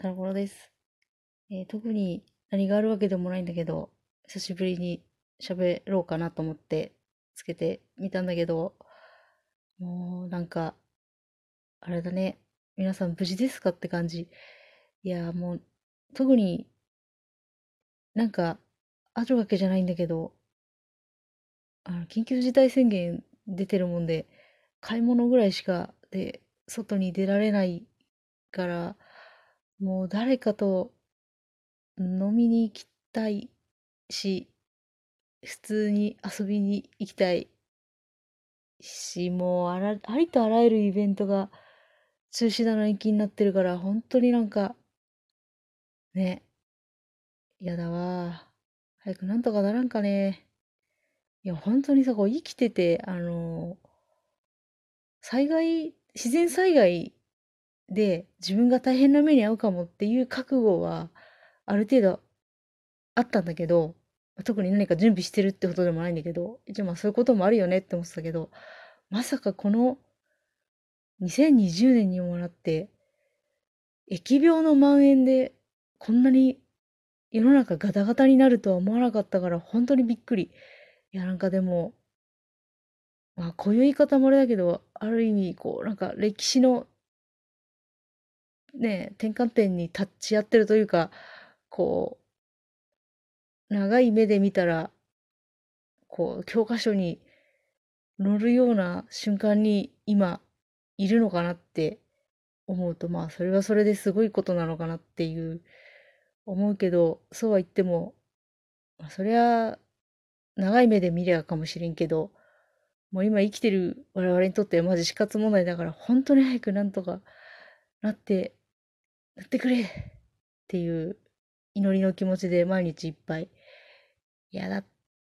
タラコロです。えー特に何があるわけでもないんだけど、久しぶりに喋ろうかなと思ってつけてみたんだけど、もうなんか、あれだね。皆さん無事ですかって感じ。いや、もう、特になんかあるわけじゃないんだけど、あの、緊急事態宣言出てるもんで、買い物ぐらいしかで、外に出られないから、もう誰かと飲みに行きたいし、普通に遊びに行きたいし、もうあら、ありとあらゆるイベントが中止だの延期になってるから、本当になんか、ね、やだわ。早くなんとかならんかね。いや、本当にさ、こう生きてて、あの、災害、自然災害で自分が大変な目に遭うかもっていう覚悟はある程度あったんだけど、特に何か準備してるってことでもないんだけど、一応まあそういうこともあるよねって思ってたけど、まさかこの2020年にもなって、疫病の蔓延でこんなに世の中ガタガタになるとは思わなかったから本当にびっくり。いやなんかでも、まあこういう言い方もあれだけど、ある意味こうなんか歴史のね、転換点に立ち会ってるというか、こう、長い目で見たら、こう、教科書に載るような瞬間に今いるのかなって思うと、まあ、それはそれですごいことなのかなっていう、思うけど、そうは言っても、まあ、そりゃ、長い目で見りゃかもしれんけど、もう今生きてる我々にとってはマジ死活問題だから、本当に早くなんとかなって、なってくれっていう祈りの気持ちで毎日いっぱい。いや、だっ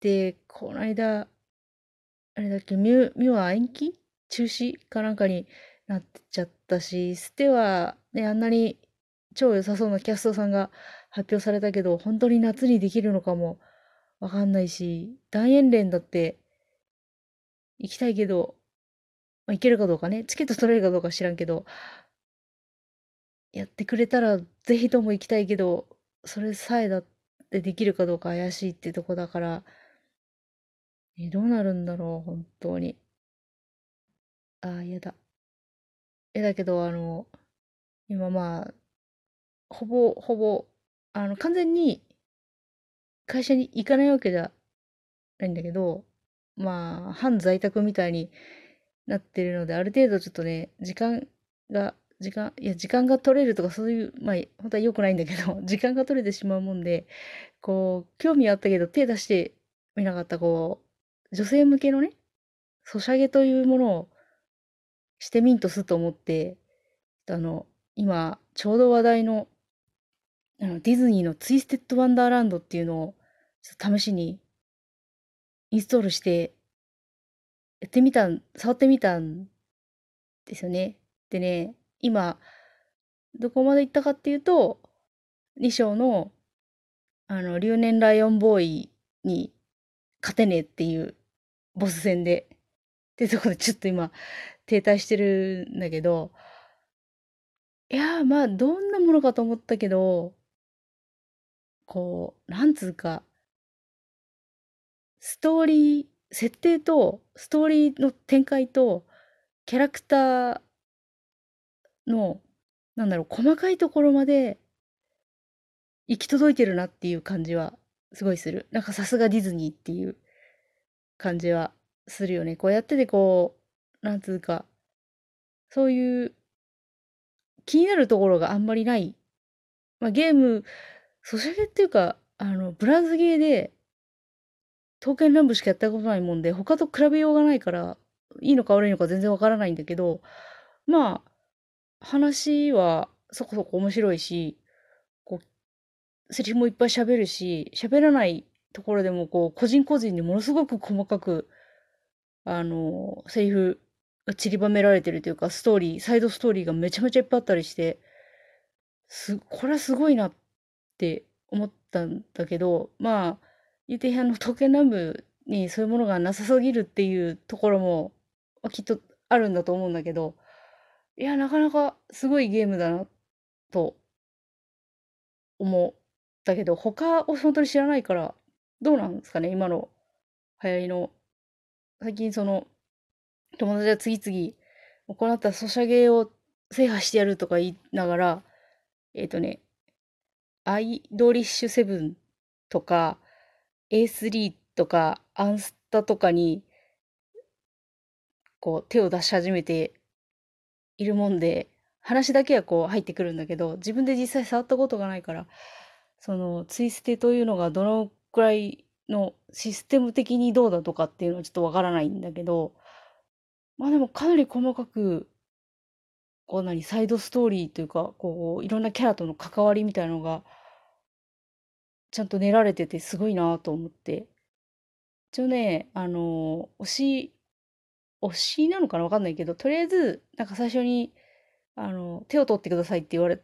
て、この間、あれだっけ、ミュ、ミュは延期？中止かなんかになっちゃったし、ステはね、あんなに超良さそうなキャストさんが発表されたけど、本当に夏にできるのかもわかんないし、大演連だって行きたいけど、まあ、行けるかどうかね、チケット取れるかどうか知らんけど、やってくれたらぜひとも行きたいけど、それさえだってできるかどうか怪しいってとこだから、え、どうなるんだろう、本当に。ああ、嫌だ。え、だけど、あの、今まあ、ほぼ、ほぼ、あの、完全に会社に行かないわけじゃないんだけど、まあ、半在宅みたいになってるので、ある程度ちょっとね、時間が、時間、いや、時間が取れるとかそういう、まあ、本当は良くないんだけど、時間が取れてしまうもんで、こう、興味あったけど手出してみなかった、こう、女性向けのね、ソシャゲというものをしてみんとすと思って、あの、今、ちょうど話題の、あの、ディズニーのツイステッドワンダーランドっていうのを、ちょっと試しにインストールして、やってみたん、触ってみたんですよね。でね、今、どこまで行ったかっていうと、2章の、あの、留年ライオンボーイに勝てねえっていうボス戦で、ってとこでちょっと今、停滞してるんだけど、いや、まあ、どんなものかと思ったけど、こう、なんつうか、ストーリー、設定と、ストーリーの展開と、キャラクターの、なんだろう、細かいところまで行き届いてるなっていう感じはすごいする。なんかさすがディズニーっていう感じはするよね。こうやっててこう、なんつうか、そういう気になるところがあんまりない。まあ、ゲーム、ソシャゲっていうか、あの、ブラウズゲーで、刀剣乱舞しかやったことないもんで、他と比べようがないから、いいのか悪いのか全然わからないんだけど、まあ、話はそこそこ面白いし、こう、セリフもいっぱい喋るし、喋らないところでもこう、個人個人にものすごく細かく、あの、セリフが散りばめられてるというか、ストーリー、サイドストーリーがめちゃめちゃいっぱいあったりして、す、これはすごいなって思ったんだけど、まあ、言うてあの、刀剣乱舞にそういうものがなさすぎるっていうところも、きっとあるんだと思うんだけど、いや、なかなかすごいゲームだな、と思ったけど、他を本当に知らないから、どうなんですかね、今の流行りの。最近その、友達が次々行ったソシャゲを制覇してやるとか言いながら、えっ、ー、とね、アイドリッシュセブンとか、A3 とか、アンスタとかに、こう、手を出し始めているもんで、話だけはこう入ってくるんだけど、自分で実際触ったことがないから、その、ツイステというのがどのくらいのシステム的にどうだとかっていうのはちょっとわからないんだけど、まあでもかなり細かく、こう何、サイドストーリーというか、こう、いろんなキャラとの関わりみたいなのが、ちゃんと練られててすごいなと思って。一応ね、あの、推し、推しなのかなわかんないけど、とりあえず、なんか最初に、あの、手を取ってくださいって言われ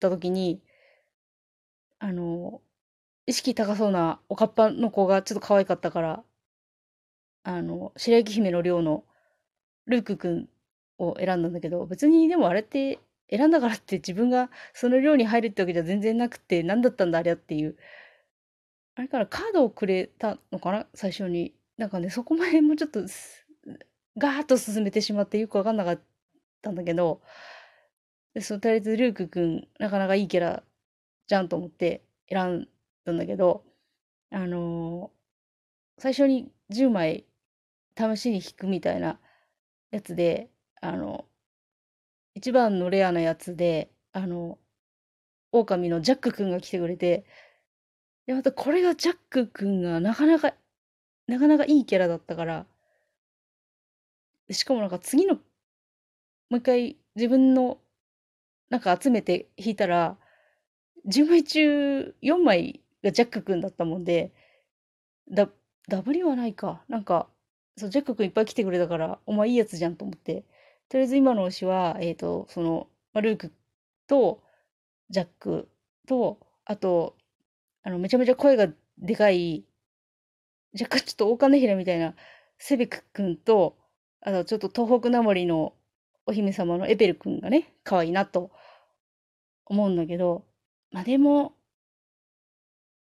た時に、あの、意識高そうなおかっぱの子がちょっと可愛かったから、あの、白雪姫の寮のルークくんを選んだんだけど、別にでもあれって選んだからって自分がその寮に入るってわけじゃ全然なくて、何だったんだあれはっていう。あれからカードをくれたのかな最初に。なんかね、そこまでもうちょっと、ガーッと進めてしまってよくわかんなかったんだけど、そのとりあえずルークくん、なかなかいいキャラじゃんと思って選んだんだけど、あのー、最初に10枚試しに引くみたいなやつで、あの、一番のレアなやつで、あの、狼のジャックくんが来てくれて、で、またこれがジャックくんがなかなか、なかなかいいキャラだったから、しかもなんか次の、もう一回自分のなんか集めて引いたら、10枚中4枚がジャックくんだったもんで、だ、ダブリはないか。なんか、そう、ジャックくんいっぱい来てくれたから、お前いいやつじゃんと思って。とりあえず今の推しは、えっ、ー、と、その、まルークと、ジャックと、あと、あの、めちゃめちゃ声がでかい、若干ちょっと大金平みたいな、セベクくんと、あとちょっと東北なまりのお姫様のエペルくんがね、可愛いなと思うんだけど、まあでも、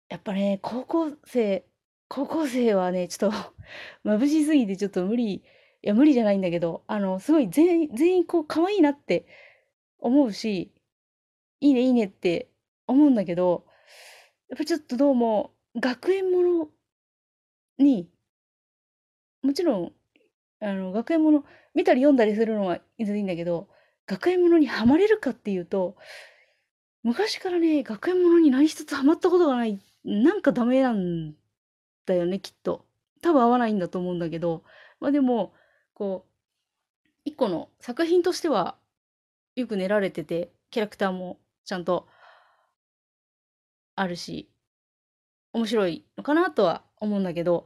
やっぱね、高校生、高校生はね、ちょっと 眩しすぎてちょっと無理、いや、無理じゃないんだけど、あの、すごい全員、全員こう、可愛いなって思うし、いいね、いいねって思うんだけど、やっぱちょっとどうも、学園ものに、もちろん、あの、学園もの、見たり読んだりするのは全然いいんだけど、学園ものにはまれるかっていうと、昔からね、学園ものに何一つハマったことがない、なんかダメなんだよね、きっと。多分合わないんだと思うんだけど、まあでも、こう、一個の作品としてはよく練られてて、キャラクターもちゃんとあるし、面白いのかなとは思うんだけど、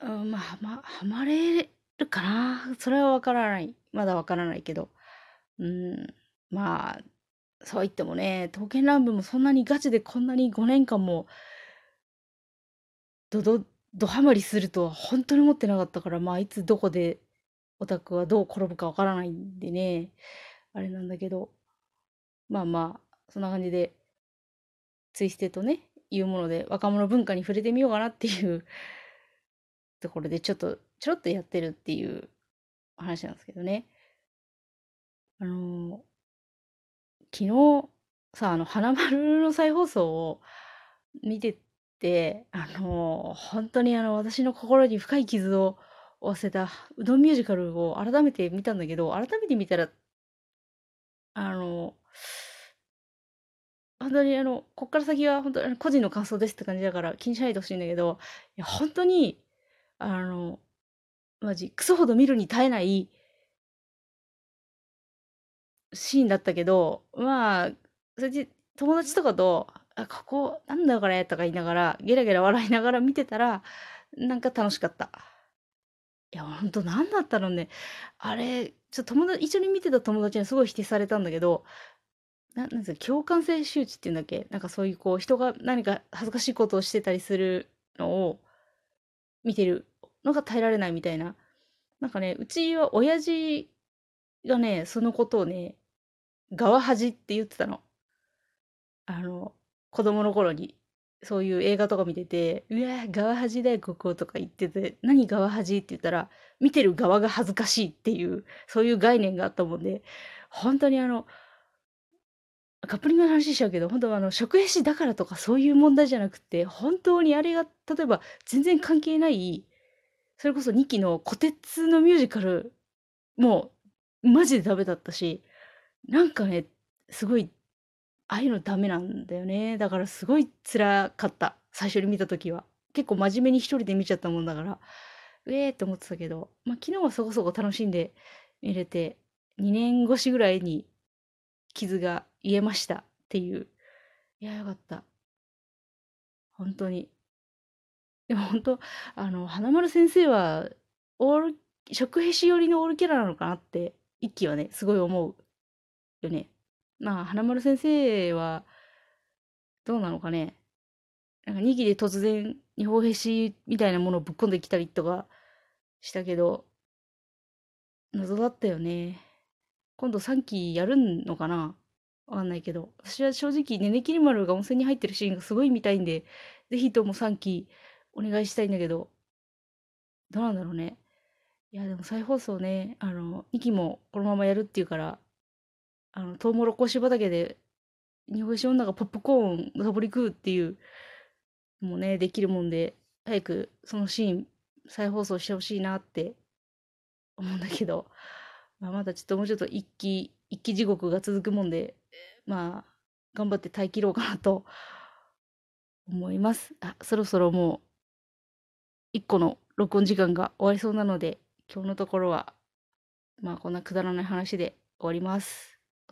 うん、まあ、まあ、はまれるかな？それはわからない。まだわからないけど。うん、まあ、そう言ってもね、刀剣乱舞もそんなにガチでこんなに5年間も、どど、どハマりするとは本当に思ってなかったから、まあ、いつどこでオタクはどう転ぶかわからないんでね、あれなんだけど、まあまあ、そんな感じで、ツイステとね、いうもので若者文化に触れてみようかなっていうところでちょっとちょっとやってるっていう話なんですけどね。あの昨日さ、あの、花丸の再放送を見てて、あの本当にあの、私の心に深い傷を負わせたうどんミュージカルを改めて見たんだけど、改めて見たら、あの本当にあの、こっから先は本当に個人の感想ですって感じだから気にしないでほしいんだけど、いや、本当に、あの、マジ、クソほど見るに耐えないシーンだったけど、まあ、それで友達とかと、あ、ここ、なんだこれとか言いながら、ゲラゲラ笑いながら見てたら、なんか楽しかった。いや、ほんと何だったのね。あれ、ちょ友達、一緒に見てた友達にすごい否定されたんだけど、ななんですか、共感性周知っていうんだっけ？なんかそういうこう、人が何か恥ずかしいことをしてたりするのを見てるのが耐えられないみたいな。なんかね、うちは親父がね、そのことをね、側恥って言ってたの。あの、子供の頃にそういう映画とか見てて、うわー、側恥だよ、こことか言ってて、何側恥って言ったら、見てる側が恥ずかしいっていう、そういう概念があったもんで、本当にあの、カップリングの話しちゃうけど、本当はあの、食絵師だからとかそういう問題じゃなくて、本当にあれが、例えば全然関係ない、それこそ2期の虎鉄のミュージカル、もう、マジでダメだったし、なんかね、すごい、ああいうのダメなんだよね。だからすごい辛かった。最初に見た時は。結構真面目に一人で見ちゃったもんだから、うえーって思ってたけど、まあ昨日はそこそこ楽しんで見れて、2年越しぐらいに傷が癒えましたっていう。いや、よかった。本当に。でも本当、あの、花丸先生は、オール、食へし寄りのオールキャラなのかなって、一期はね、すごい思うよね。まあ、花丸先生は、どうなのかね。なんか2期で突然、日本へしみたいなものをぶっ込んできたりとかしたけど、謎だったよね。今度3期やるのかな？わかんないけど。私は正直、ねねきり丸が温泉に入ってるシーンがすごい見たいんで、ぜひとも3期お願いしたいんだけど、どうなんだろうね。いや、でも再放送ね、あの、2期もこのままやるっていうから、あの、トウモロコシ畑で、日本酒女がポップコーンサボり食うっていう、もうね、できるもんで、早くそのシーン再放送してほしいなって思うんだけど、まあ、まだちょっともうちょっと一気、一気地獄が続くもんで、まあ、頑張って耐え切ろうかなと思います。あ、そろそろもう、1個の録音時間が終わりそうなので、今日のところは、まあこんなくだらない話で終わります。